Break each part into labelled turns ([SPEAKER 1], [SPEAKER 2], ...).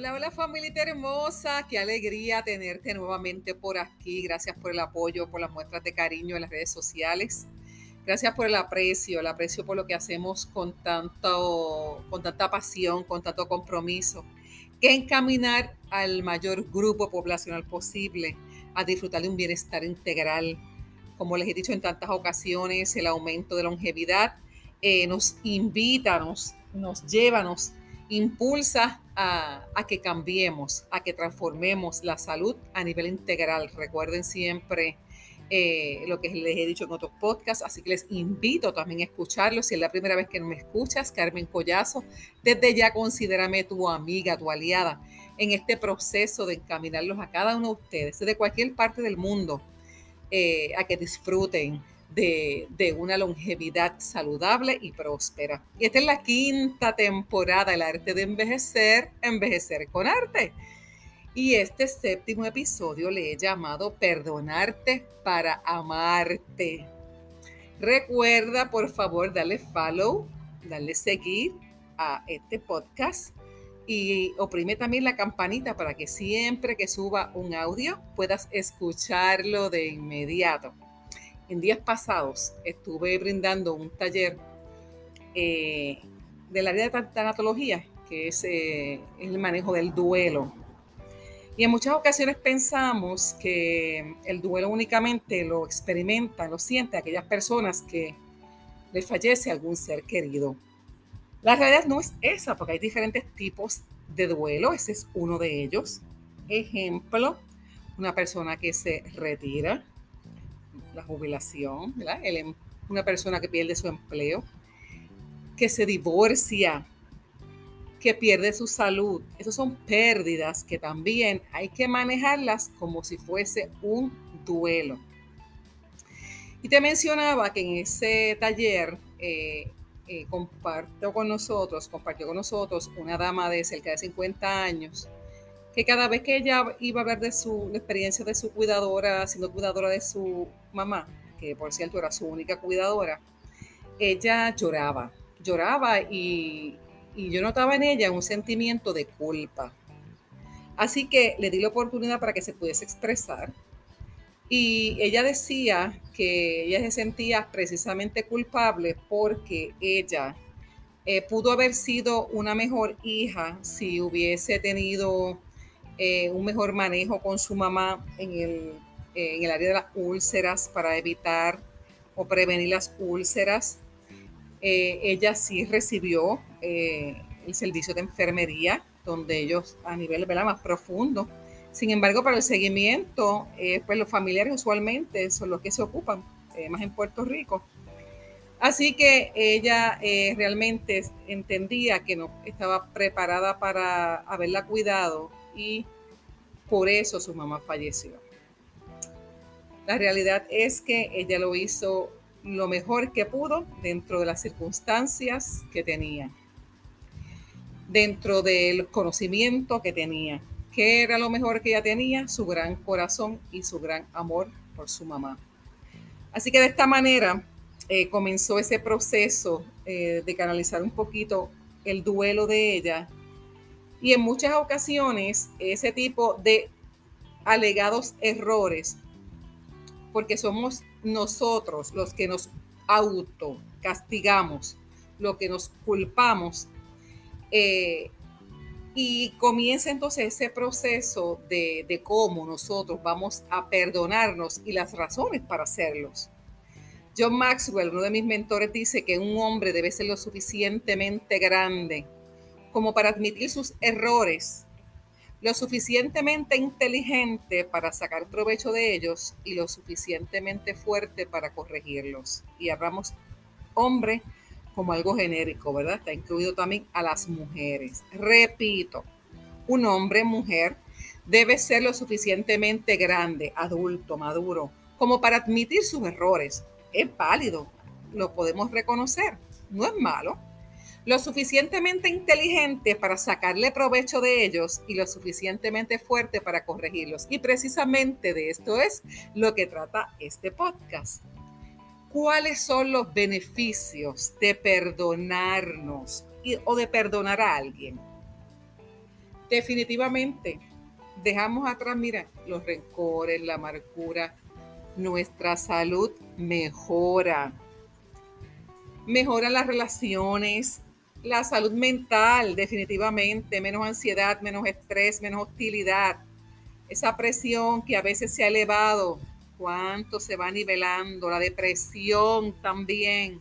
[SPEAKER 1] Hola, hola familia hermosa, qué alegría tenerte nuevamente por aquí. Gracias por el apoyo, por las muestras de cariño en las redes sociales. Gracias por el aprecio, el aprecio por lo que hacemos con, tanto, con tanta pasión, con tanto compromiso, que encaminar al mayor grupo poblacional posible a disfrutar de un bienestar integral. Como les he dicho en tantas ocasiones, el aumento de longevidad eh, nos invita, nos, nos lleva, nos impulsa a, que cambiemos, a que transformemos la salud a nivel integral. Recuerden siempre eh, lo que les he dicho en otros podcasts, así que les invito también a escucharlo. Si es la primera vez que me escuchas, Carmen Collazo, desde ya considérame tu amiga, tu aliada en este proceso de encaminarlos a cada uno de ustedes, desde cualquier parte del mundo, eh, a que disfruten de, una longevidad saludable y próspera. Y esta es la quinta temporada, el arte de envejecer, envejecer con arte. Y este séptimo episodio le he llamado Perdonarte para amarte. Recuerda, por favor, darle follow, darle seguir a este podcast y oprime también la campanita para que siempre que suba un audio puedas escucharlo de inmediato en días pasados estuve brindando un taller eh, del área de tanatología, que es eh, el manejo del duelo. Y en muchas ocasiones pensamos que el duelo únicamente lo experimentan, lo sienten aquellas personas que les fallece algún ser querido. La realidad no es esa, porque hay diferentes tipos de duelo, ese es uno de ellos. Ejemplo, una persona que se retira, la jubilación, em, una persona que pierde su empleo, que se divorcia, que pierde su salud. Esas son pérdidas que también hay que manejarlas como si fuese un duelo. Y te mencionaba que en ese taller eh, eh, con nosotros, compartió con nosotros una dama de cerca de 50 años que cada vez que ella iba a ver de su experiencia de su cuidadora, siendo cuidadora de su mamá, que por cierto era su única cuidadora, ella lloraba, lloraba y, y yo notaba en ella un sentimiento de culpa. Así que le di la oportunidad para que se pudiese expresar. Y ella decía que ella se sentía precisamente culpable porque ella eh, pudo haber sido una mejor hija si hubiese tenido eh, un mejor manejo con su mamá en el, eh, en el área de las úlceras para evitar o prevenir las úlceras. Eh, ella sí recibió el servicio de enfermería, donde ellos a nivel más profundo. Sin embargo, para el seguimiento, pues los familiares usualmente son los que se ocupan, más en Puerto Rico. Así que ella realmente entendía que no estaba preparada para haberla cuidado y por eso su mamá falleció. La realidad es que ella lo hizo lo mejor que pudo dentro de las circunstancias que tenía, dentro del conocimiento que tenía. ¿Qué era lo mejor que ella tenía? Su gran corazón y su gran amor por su mamá. Así que de esta manera eh, comenzó ese proceso eh, de canalizar un poquito el duelo de ella y en muchas ocasiones ese tipo de alegados errores, porque somos nosotros los que nos auto castigamos, lo que nos culpamos, eh, y comienza entonces ese proceso de, de, cómo nosotros vamos a perdonarnos y las razones para hacerlos. John Maxwell, uno de mis mentores, dice que un hombre debe ser lo suficientemente grande como para admitir sus errores, lo suficientemente inteligente para sacar provecho de ellos y lo suficientemente fuerte para corregirlos. Y hablamos hombre como algo genérico, ¿verdad? Está incluido también a las mujeres. Repito, un hombre, mujer, debe ser lo suficientemente grande, adulto, maduro, como para admitir sus errores. Es válido, lo podemos reconocer, no es malo lo suficientemente inteligente para sacarle provecho de ellos y lo suficientemente fuerte para corregirlos. Y precisamente de esto es lo que trata este podcast. ¿Cuáles son los beneficios de perdonarnos o de perdonar a alguien? definitivamente dejamos atrás, mira, los rencores, la amargura, nuestra salud mejora. Mejoran las relaciones, la salud mental, definitivamente, menos ansiedad, menos estrés, menos hostilidad. Esa presión que a veces se ha elevado, cuánto se va nivelando, la depresión también,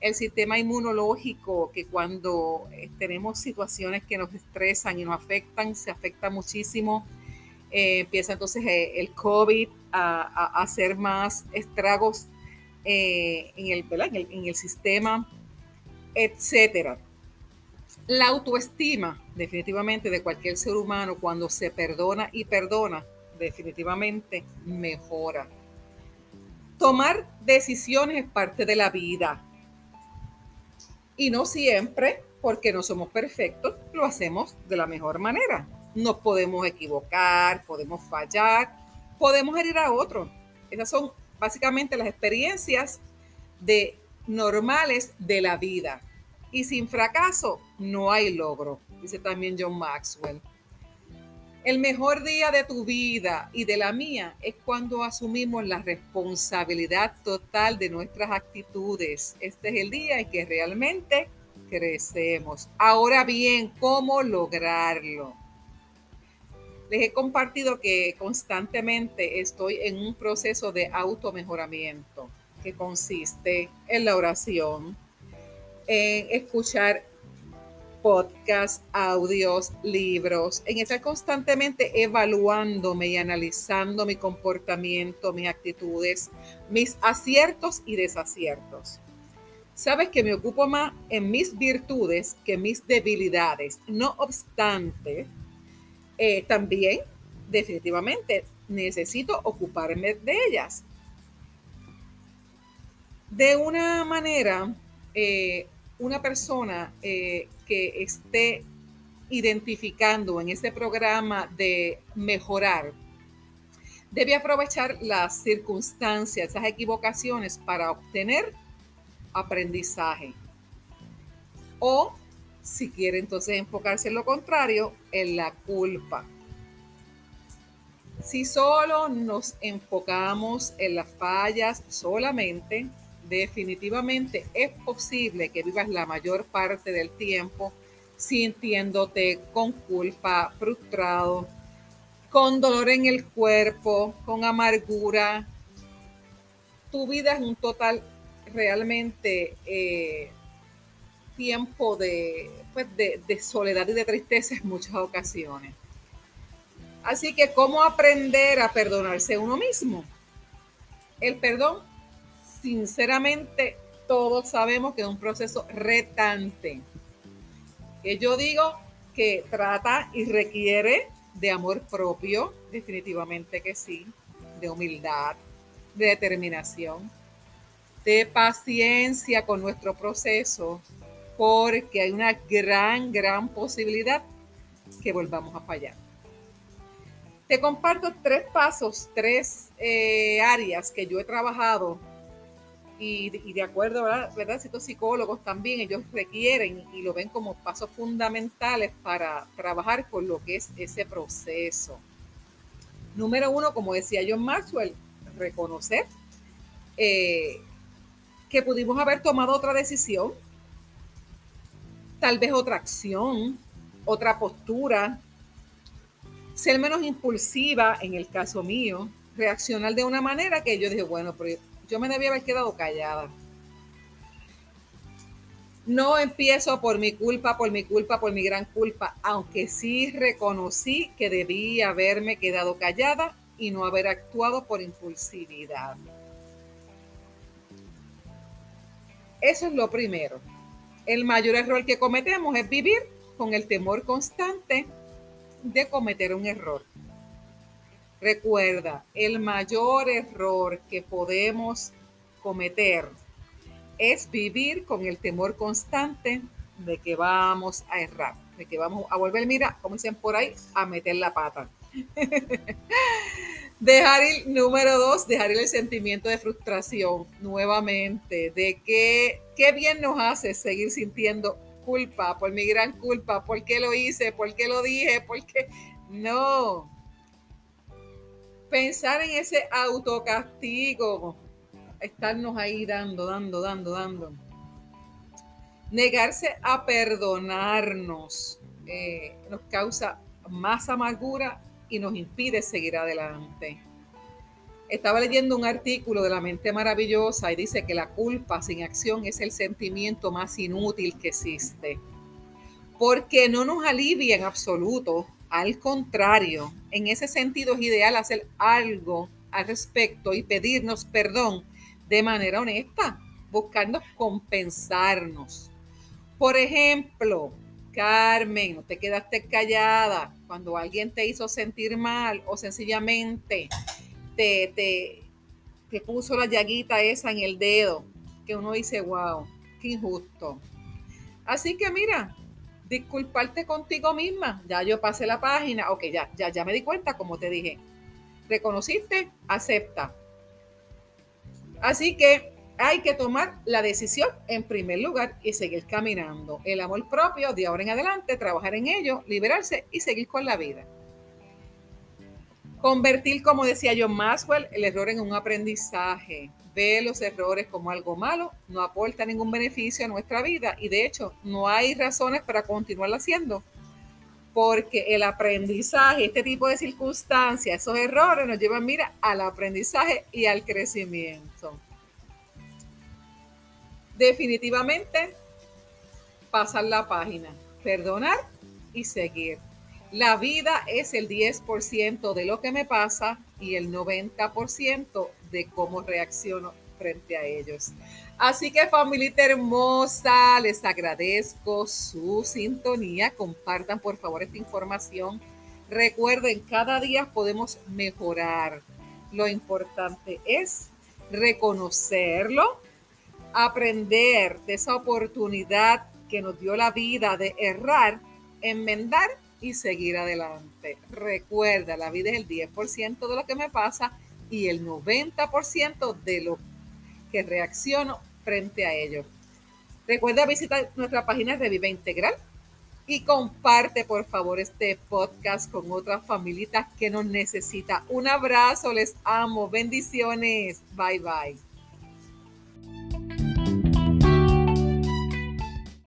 [SPEAKER 1] el sistema inmunológico, que cuando eh, tenemos situaciones que nos estresan y nos afectan, se afecta muchísimo. Eh, empieza entonces eh, el COVID a, hacer más estragos en, el, en, el, en el sistema, etcétera. La autoestima, definitivamente, de cualquier ser humano, cuando se perdona y perdona, definitivamente mejora. Tomar decisiones es parte de la vida. Y no siempre, porque no somos perfectos, lo hacemos de la mejor manera. Nos podemos equivocar, podemos fallar, podemos herir a otro. Esas son básicamente las experiencias de normales de la vida. Y sin fracaso no hay logro, dice también John Maxwell. El mejor día de tu vida y de la mía es cuando asumimos la responsabilidad total de nuestras actitudes. Este es el día en que realmente crecemos. Ahora bien, ¿cómo lograrlo? Les he compartido que constantemente estoy en un proceso de automejoramiento que consiste en la oración, en escuchar podcasts, audios, libros, en estar constantemente evaluándome y analizando mi comportamiento, mis actitudes, mis aciertos y desaciertos. Sabes que me ocupo más en mis virtudes que mis debilidades. No obstante, eh, también definitivamente necesito ocuparme de ellas. De una manera eh, una persona eh, que esté identificando en este programa de mejorar, debe aprovechar las circunstancias, esas equivocaciones para obtener aprendizaje. O si quiere entonces enfocarse en lo contrario, en la culpa. Si solo nos enfocamos en las fallas solamente, definitivamente es posible que vivas la mayor parte del tiempo sintiéndote con culpa, frustrado, con dolor en el cuerpo, con amargura. Tu vida es un total realmente eh, tiempo de, pues de, de soledad y de tristeza en muchas ocasiones. Así que, ¿cómo aprender a perdonarse uno mismo? El perdón sinceramente todos sabemos que es un proceso retante. Que yo digo que trata y requiere de amor propio, definitivamente que sí, de humildad, de determinación, de paciencia con nuestro proceso, porque hay una gran, gran posibilidad que volvamos a fallar. Te comparto tres pasos, tres eh, áreas que yo he trabajado y, de acuerdo, ¿verdad? ¿verdad? Estos psicólogos también, ellos requieren y lo ven como pasos fundamentales para trabajar con lo que es ese proceso. Número uno, como decía John Maxwell, reconocer eh, que pudimos haber tomado otra decisión, tal vez otra acción, otra postura, ser menos impulsiva en el caso mío, reaccionar de una manera que yo dije, bueno, pero yo me debía haber quedado callada. No empiezo por mi culpa, por mi culpa, por mi gran culpa, aunque sí reconocí que debía haberme quedado callada y no haber actuado por impulsividad. Eso es lo primero. El mayor error que cometemos es vivir con el temor constante de cometer un error. Recuerda, el mayor error que podemos cometer es vivir con el temor constante de que vamos a errar, de que vamos a volver, mira, como dicen por ahí, a meter la pata. dejar el número dos, dejar el sentimiento de frustración nuevamente, de que qué bien nos hace seguir sintiendo culpa, por mi gran culpa, por qué lo hice, por qué lo dije, por qué... No. Pensar en ese autocastigo, estarnos ahí dando, dando, dando, dando. Negarse a perdonarnos eh, nos causa más amargura y nos impide seguir adelante. Estaba leyendo un artículo de la mente maravillosa y dice que la culpa sin acción es el sentimiento más inútil que existe. Porque no nos alivia en absoluto. Al contrario, en ese sentido es ideal hacer algo al respecto y pedirnos perdón de manera honesta, buscando compensarnos. Por ejemplo, Carmen, te quedaste callada cuando alguien te hizo sentir mal o sencillamente te, te, puso la llaguita esa en el dedo, que uno dice, wow, qué injusto. Así que mira, disculparte contigo misma. Ya yo pasé la página, ok, ya, ya, ya me di cuenta, como te dije. Reconociste, acepta. Así que hay que tomar la decisión en primer lugar y seguir caminando. El amor propio, de ahora en adelante, trabajar en ello, liberarse y seguir con la vida. Convertir, como decía John Maxwell, el error en un aprendizaje. Ve los errores como algo malo, no aporta ningún beneficio a nuestra vida y de hecho no hay razones para continuarlo haciendo. Porque el aprendizaje, este tipo de circunstancias, esos errores nos llevan, mira, al aprendizaje y al crecimiento. Definitivamente, pasar la página, perdonar y seguir. La vida es el 10% de lo que me pasa y el 90% de cómo reacciono frente a ellos. Así que familia hermosa, les agradezco su sintonía. Compartan por favor esta información. Recuerden, cada día podemos mejorar. Lo importante es reconocerlo, aprender de esa oportunidad que nos dio la vida de errar, enmendar y seguir adelante. Recuerda, la vida es el 10% de lo que me pasa y el 90% de lo que reacciono frente a ello. Recuerda visitar nuestra página de Viva Integral y comparte por favor este podcast con otras familitas que nos necesita. Un abrazo, les amo, bendiciones, bye bye.